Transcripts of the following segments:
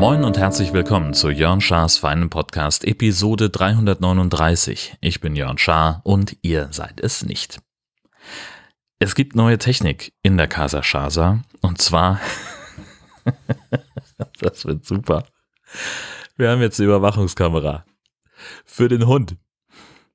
Moin und herzlich willkommen zu Jörn Schars feinen Podcast Episode 339. Ich bin Jörn Schaar und ihr seid es nicht. Es gibt neue Technik in der Casa Shasa und zwar, das wird super. Wir haben jetzt eine Überwachungskamera für den Hund.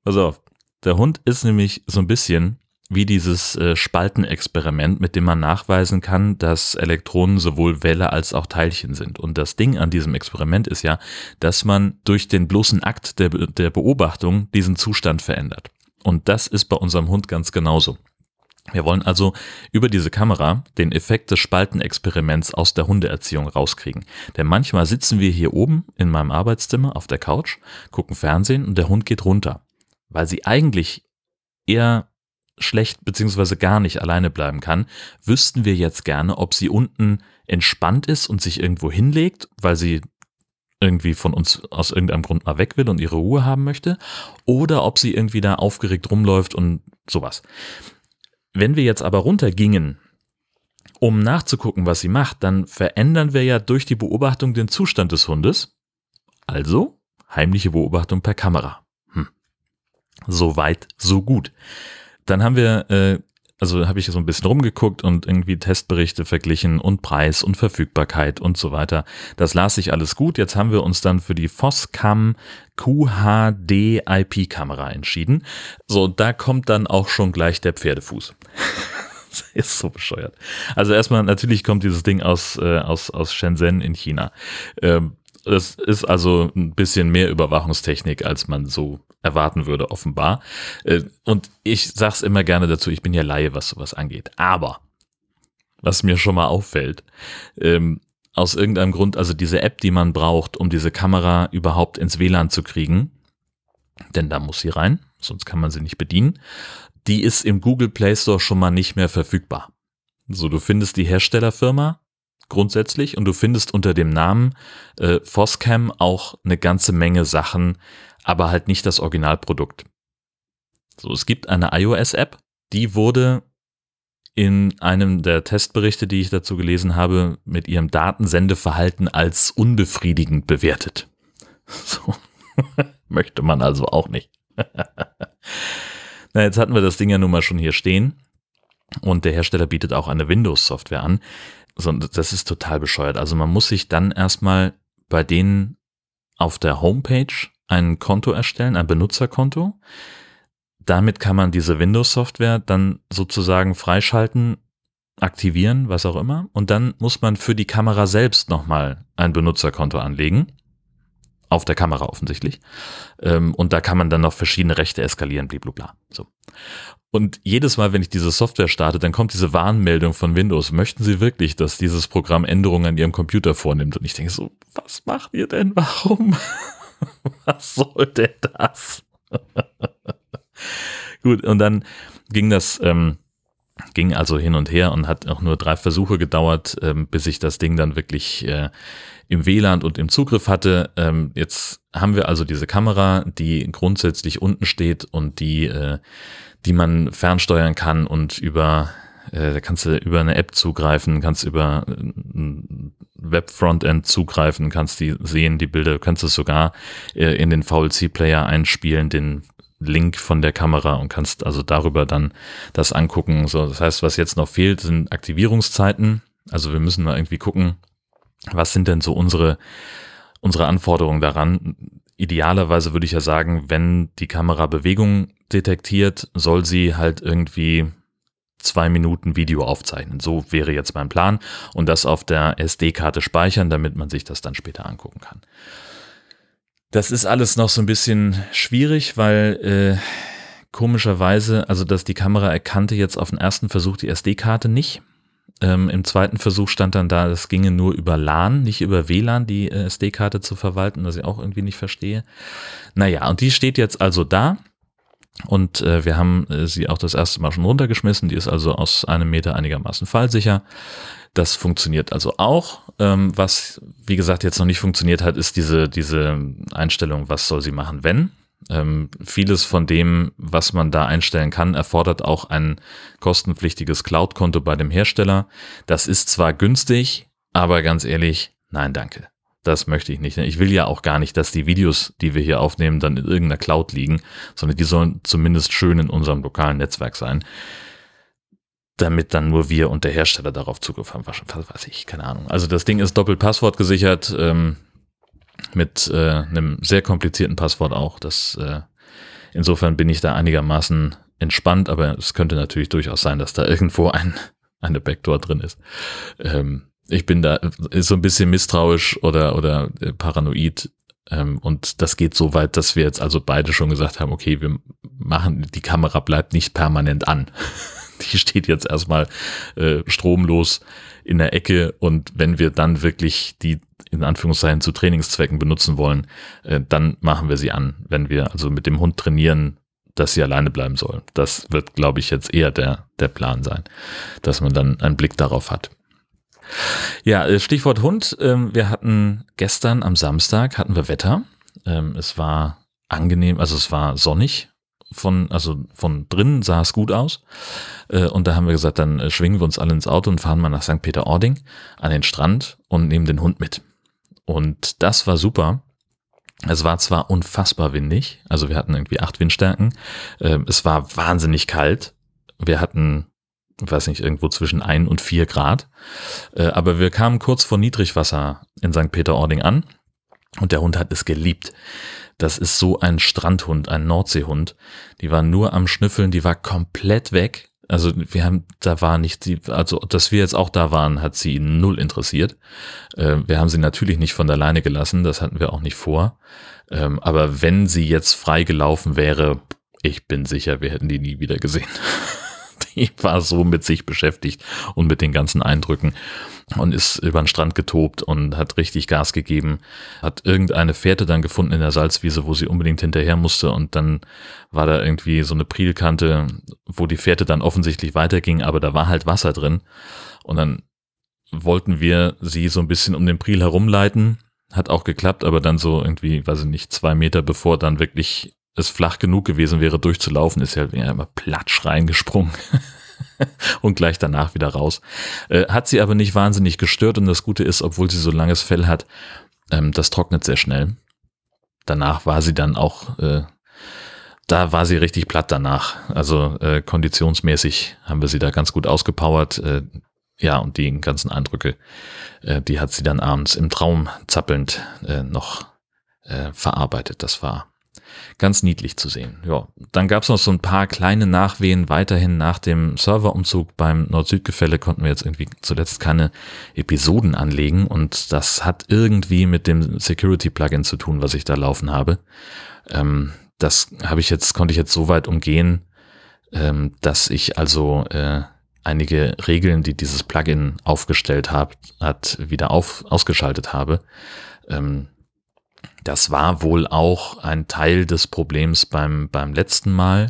Pass auf, der Hund ist nämlich so ein bisschen wie dieses äh, Spaltenexperiment, mit dem man nachweisen kann, dass Elektronen sowohl Welle als auch Teilchen sind. Und das Ding an diesem Experiment ist ja, dass man durch den bloßen Akt der, der Beobachtung diesen Zustand verändert. Und das ist bei unserem Hund ganz genauso. Wir wollen also über diese Kamera den Effekt des Spaltenexperiments aus der Hundeerziehung rauskriegen. Denn manchmal sitzen wir hier oben in meinem Arbeitszimmer auf der Couch, gucken Fernsehen und der Hund geht runter, weil sie eigentlich eher schlecht beziehungsweise gar nicht alleine bleiben kann, wüssten wir jetzt gerne, ob sie unten entspannt ist und sich irgendwo hinlegt, weil sie irgendwie von uns aus irgendeinem Grund mal weg will und ihre Ruhe haben möchte, oder ob sie irgendwie da aufgeregt rumläuft und sowas. Wenn wir jetzt aber runtergingen, um nachzugucken, was sie macht, dann verändern wir ja durch die Beobachtung den Zustand des Hundes. Also heimliche Beobachtung per Kamera. So weit, so gut. Dann haben wir, äh, also habe ich so ein bisschen rumgeguckt und irgendwie Testberichte verglichen und Preis und Verfügbarkeit und so weiter. Das las sich alles gut. Jetzt haben wir uns dann für die Foscam QHD IP Kamera entschieden. So, da kommt dann auch schon gleich der Pferdefuß. ist so bescheuert. Also erstmal, natürlich kommt dieses Ding aus, äh, aus, aus Shenzhen in China. Ähm, das ist also ein bisschen mehr Überwachungstechnik, als man so erwarten würde, offenbar. Äh, und ich sag's immer gerne dazu, ich bin ja Laie, was sowas angeht. Aber, was mir schon mal auffällt, ähm, aus irgendeinem Grund, also diese App, die man braucht, um diese Kamera überhaupt ins WLAN zu kriegen, denn da muss sie rein, sonst kann man sie nicht bedienen, die ist im Google Play Store schon mal nicht mehr verfügbar. So, du findest die Herstellerfirma grundsätzlich und du findest unter dem Namen äh, Foscam auch eine ganze Menge Sachen, aber halt nicht das Originalprodukt. So, es gibt eine iOS-App, die wurde in einem der Testberichte, die ich dazu gelesen habe, mit ihrem Datensendeverhalten als unbefriedigend bewertet. So. Möchte man also auch nicht. Na, jetzt hatten wir das Ding ja nun mal schon hier stehen. Und der Hersteller bietet auch eine Windows-Software an. So, das ist total bescheuert. Also man muss sich dann erstmal bei denen auf der Homepage ein Konto erstellen, ein Benutzerkonto. Damit kann man diese Windows-Software dann sozusagen freischalten, aktivieren, was auch immer. Und dann muss man für die Kamera selbst nochmal ein Benutzerkonto anlegen. Auf der Kamera offensichtlich. Ähm, und da kann man dann noch verschiedene Rechte eskalieren, blablabla. So. Und jedes Mal, wenn ich diese Software starte, dann kommt diese Warnmeldung von Windows. Möchten Sie wirklich, dass dieses Programm Änderungen an Ihrem Computer vornimmt? Und ich denke so, was macht ihr denn? Warum? was soll denn das? Gut, und dann ging das, ähm, ging also hin und her und hat auch nur drei Versuche gedauert, ähm, bis ich das Ding dann wirklich äh, im WLAN und im Zugriff hatte. Ähm, jetzt haben wir also diese Kamera, die grundsätzlich unten steht und die, äh, die man fernsteuern kann und über äh, da kannst du über eine App zugreifen, kannst über ein Web-Frontend zugreifen, kannst die sehen, die Bilder, kannst es sogar äh, in den VLC-Player einspielen, den Link von der Kamera und kannst also darüber dann das angucken. So, das heißt, was jetzt noch fehlt, sind Aktivierungszeiten. Also wir müssen mal irgendwie gucken, was sind denn so unsere, unsere Anforderungen daran? Idealerweise würde ich ja sagen, wenn die Kamera Bewegung detektiert, soll sie halt irgendwie zwei Minuten Video aufzeichnen. So wäre jetzt mein Plan und das auf der SD-Karte speichern, damit man sich das dann später angucken kann. Das ist alles noch so ein bisschen schwierig, weil äh, komischerweise, also dass die Kamera erkannte jetzt auf den ersten Versuch die SD-Karte nicht. Ähm, Im zweiten Versuch stand dann da, es ginge nur über LAN, nicht über WLAN, die äh, SD-Karte zu verwalten, was ich auch irgendwie nicht verstehe. Naja, und die steht jetzt also da. Und äh, wir haben äh, sie auch das erste Mal schon runtergeschmissen. Die ist also aus einem Meter einigermaßen fallsicher. Das funktioniert also auch. Ähm, was, wie gesagt, jetzt noch nicht funktioniert hat, ist diese, diese Einstellung, was soll sie machen, wenn. Ähm, vieles von dem, was man da einstellen kann, erfordert auch ein kostenpflichtiges Cloud-Konto bei dem Hersteller. Das ist zwar günstig, aber ganz ehrlich, nein, danke. Das möchte ich nicht. Ich will ja auch gar nicht, dass die Videos, die wir hier aufnehmen, dann in irgendeiner Cloud liegen, sondern die sollen zumindest schön in unserem lokalen Netzwerk sein. Damit dann nur wir und der Hersteller darauf Zugriff haben. Was weiß ich, keine Ahnung. Also das Ding ist doppelt Passwort gesichert, ähm, mit äh, einem sehr komplizierten Passwort auch. Das, äh, insofern bin ich da einigermaßen entspannt, aber es könnte natürlich durchaus sein, dass da irgendwo ein, eine Backdoor drin ist. Ähm, ich bin da so ein bisschen misstrauisch oder, oder äh, paranoid. Ähm, und das geht so weit, dass wir jetzt also beide schon gesagt haben, okay, wir machen, die Kamera bleibt nicht permanent an. die steht jetzt erstmal äh, stromlos in der Ecke und wenn wir dann wirklich die in Anführungszeichen zu Trainingszwecken benutzen wollen, äh, dann machen wir sie an. Wenn wir also mit dem Hund trainieren, dass sie alleine bleiben soll. Das wird, glaube ich, jetzt eher der, der Plan sein, dass man dann einen Blick darauf hat. Ja, äh, Stichwort Hund. Ähm, wir hatten gestern am Samstag hatten wir Wetter. Ähm, es war angenehm, also es war sonnig. Von, also von drinnen sah es gut aus. Äh, und da haben wir gesagt, dann äh, schwingen wir uns alle ins Auto und fahren mal nach St. Peter-Ording an den Strand und nehmen den Hund mit. Und das war super. Es war zwar unfassbar windig, also wir hatten irgendwie acht Windstärken. Ähm, es war wahnsinnig kalt. Wir hatten weiß nicht, irgendwo zwischen ein und vier Grad. Äh, aber wir kamen kurz vor Niedrigwasser in St. Peter-Ording an und der Hund hat es geliebt. Das ist so ein Strandhund, ein Nordseehund. Die war nur am Schnüffeln, die war komplett weg. Also wir haben, da war nicht, die, also dass wir jetzt auch da waren, hat sie null interessiert. Äh, wir haben sie natürlich nicht von der Leine gelassen, das hatten wir auch nicht vor. Ähm, aber wenn sie jetzt frei gelaufen wäre, ich bin sicher, wir hätten die nie wieder gesehen. die war so mit sich beschäftigt und mit den ganzen Eindrücken und ist über den Strand getobt und hat richtig Gas gegeben, hat irgendeine Fährte dann gefunden in der Salzwiese, wo sie unbedingt hinterher musste und dann war da irgendwie so eine Prielkante, wo die Fährte dann offensichtlich weiterging, aber da war halt Wasser drin und dann wollten wir sie so ein bisschen um den Priel herumleiten, hat auch geklappt, aber dann so irgendwie, weiß ich nicht, zwei Meter bevor dann wirklich es flach genug gewesen wäre, durchzulaufen, ist ja immer platsch reingesprungen. und gleich danach wieder raus. Äh, hat sie aber nicht wahnsinnig gestört und das Gute ist, obwohl sie so langes Fell hat, ähm, das trocknet sehr schnell. Danach war sie dann auch, äh, da war sie richtig platt danach. Also äh, konditionsmäßig haben wir sie da ganz gut ausgepowert. Äh, ja, und die ganzen Eindrücke, äh, die hat sie dann abends im Traum zappelnd äh, noch verarbeitet. Das war ganz niedlich zu sehen. Ja, dann gab es noch so ein paar kleine Nachwehen weiterhin nach dem Serverumzug beim Nord-Süd-Gefälle konnten wir jetzt irgendwie zuletzt keine Episoden anlegen und das hat irgendwie mit dem Security-Plugin zu tun, was ich da laufen habe. Ähm, das habe ich jetzt, konnte ich jetzt so weit umgehen, ähm, dass ich also äh, einige Regeln, die dieses Plugin aufgestellt hat, hat wieder auf, ausgeschaltet habe. Ähm, das war wohl auch ein Teil des Problems beim, beim letzten Mal.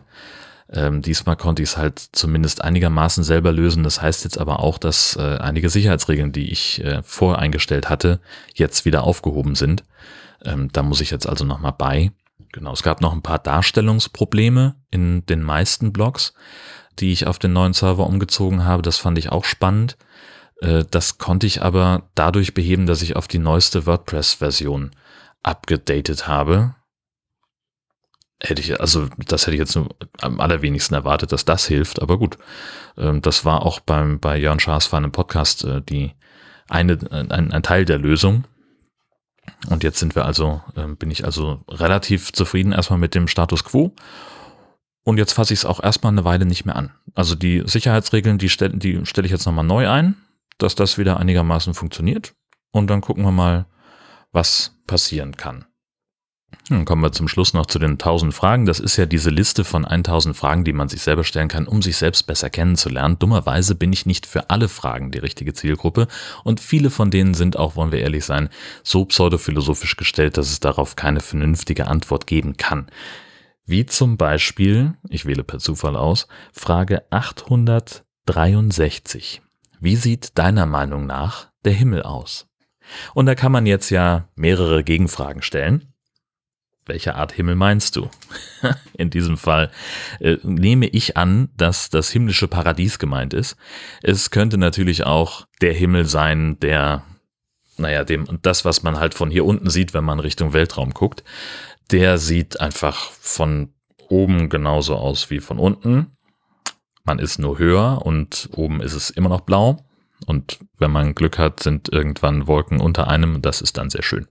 Ähm, diesmal konnte ich es halt zumindest einigermaßen selber lösen. Das heißt jetzt aber auch, dass äh, einige Sicherheitsregeln, die ich äh, voreingestellt hatte, jetzt wieder aufgehoben sind. Ähm, da muss ich jetzt also nochmal bei. Genau, es gab noch ein paar Darstellungsprobleme in den meisten Blogs, die ich auf den neuen Server umgezogen habe. Das fand ich auch spannend. Äh, das konnte ich aber dadurch beheben, dass ich auf die neueste WordPress-Version abgedatet habe, hätte ich, also das hätte ich jetzt am allerwenigsten erwartet, dass das hilft, aber gut. Ähm, das war auch beim, bei Jörn Schaas war einem Podcast äh, die eine, ein, ein Teil der Lösung. Und jetzt sind wir also, ähm, bin ich also relativ zufrieden erstmal mit dem Status quo. Und jetzt fasse ich es auch erstmal eine Weile nicht mehr an. Also die Sicherheitsregeln, die stelle die stelle ich jetzt nochmal neu ein, dass das wieder einigermaßen funktioniert. Und dann gucken wir mal, was passieren kann. Dann kommen wir zum Schluss noch zu den 1000 Fragen. Das ist ja diese Liste von 1000 Fragen, die man sich selber stellen kann, um sich selbst besser kennenzulernen. Dummerweise bin ich nicht für alle Fragen die richtige Zielgruppe und viele von denen sind auch, wollen wir ehrlich sein, so pseudophilosophisch gestellt, dass es darauf keine vernünftige Antwort geben kann. Wie zum Beispiel, ich wähle per Zufall aus, Frage 863. Wie sieht deiner Meinung nach der Himmel aus? Und da kann man jetzt ja mehrere Gegenfragen stellen. welche Art Himmel meinst du? In diesem Fall äh, nehme ich an, dass das himmlische Paradies gemeint ist. Es könnte natürlich auch der Himmel sein, der, naja, dem, das, was man halt von hier unten sieht, wenn man Richtung Weltraum guckt, der sieht einfach von oben genauso aus wie von unten. Man ist nur höher und oben ist es immer noch blau. Und wenn man Glück hat, sind irgendwann Wolken unter einem. Das ist dann sehr schön.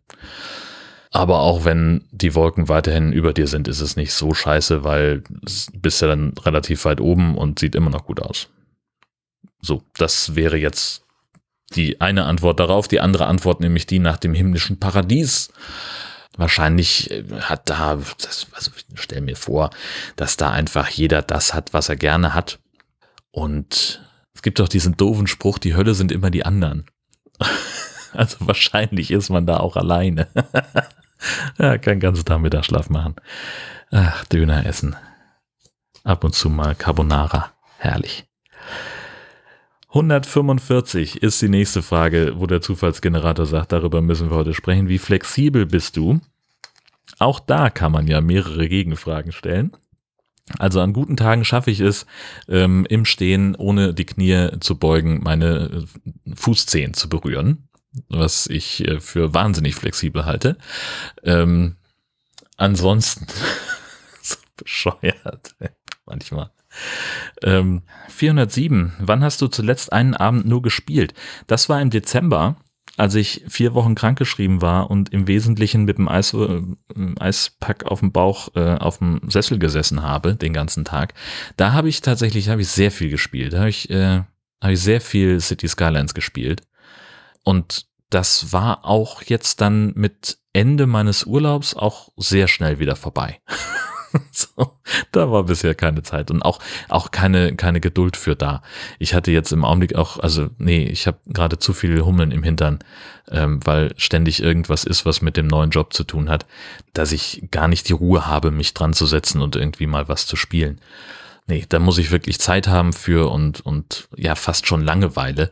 Aber auch wenn die Wolken weiterhin über dir sind, ist es nicht so scheiße, weil bist ja dann relativ weit oben und sieht immer noch gut aus. So, das wäre jetzt die eine Antwort darauf. Die andere Antwort nämlich die nach dem himmlischen Paradies. Wahrscheinlich äh, hat da, das, also ich stell mir vor, dass da einfach jeder das hat, was er gerne hat. Und es gibt doch diesen doofen Spruch, die Hölle sind immer die anderen. Also wahrscheinlich ist man da auch alleine. ja, kann ganz Tag Mittagsschlaf machen. Ach, Döner essen. Ab und zu mal Carbonara. Herrlich. 145 ist die nächste Frage, wo der Zufallsgenerator sagt, darüber müssen wir heute sprechen. Wie flexibel bist du? Auch da kann man ja mehrere Gegenfragen stellen. Also an guten Tagen schaffe ich es, ähm, im Stehen, ohne die Knie zu beugen, meine äh, Fußzehen zu berühren, was ich äh, für wahnsinnig flexibel halte. Ähm, ansonsten, so bescheuert, manchmal. Ähm, 407. Wann hast du zuletzt einen Abend nur gespielt? Das war im Dezember, als ich vier Wochen krankgeschrieben war und im Wesentlichen mit dem Eis, äh, Eispack auf dem Bauch äh, auf dem Sessel gesessen habe, den ganzen Tag. Da habe ich tatsächlich hab ich sehr viel gespielt. Da habe ich, äh, hab ich sehr viel City Skylines gespielt. Und das war auch jetzt dann mit Ende meines Urlaubs auch sehr schnell wieder vorbei. so, da war bisher keine Zeit und auch, auch keine, keine Geduld für da. Ich hatte jetzt im Augenblick auch, also nee, ich habe gerade zu viel Hummeln im Hintern, ähm, weil ständig irgendwas ist, was mit dem neuen Job zu tun hat, dass ich gar nicht die Ruhe habe, mich dran zu setzen und irgendwie mal was zu spielen. Nee, da muss ich wirklich Zeit haben für und, und ja, fast schon Langeweile.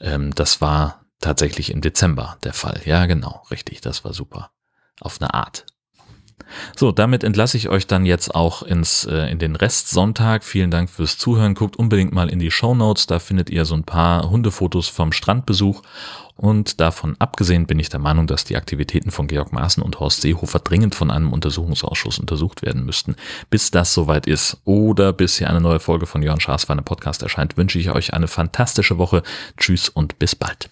Ähm, das war tatsächlich im Dezember der Fall. Ja, genau, richtig, das war super. Auf eine Art. So, damit entlasse ich euch dann jetzt auch ins, äh, in den Restsonntag. Vielen Dank fürs Zuhören. Guckt unbedingt mal in die Show Notes. Da findet ihr so ein paar Hundefotos vom Strandbesuch. Und davon abgesehen bin ich der Meinung, dass die Aktivitäten von Georg Maaßen und Horst Seehofer dringend von einem Untersuchungsausschuss untersucht werden müssten. Bis das soweit ist oder bis hier eine neue Folge von Jörn Schaas für eine Podcast erscheint, wünsche ich euch eine fantastische Woche. Tschüss und bis bald.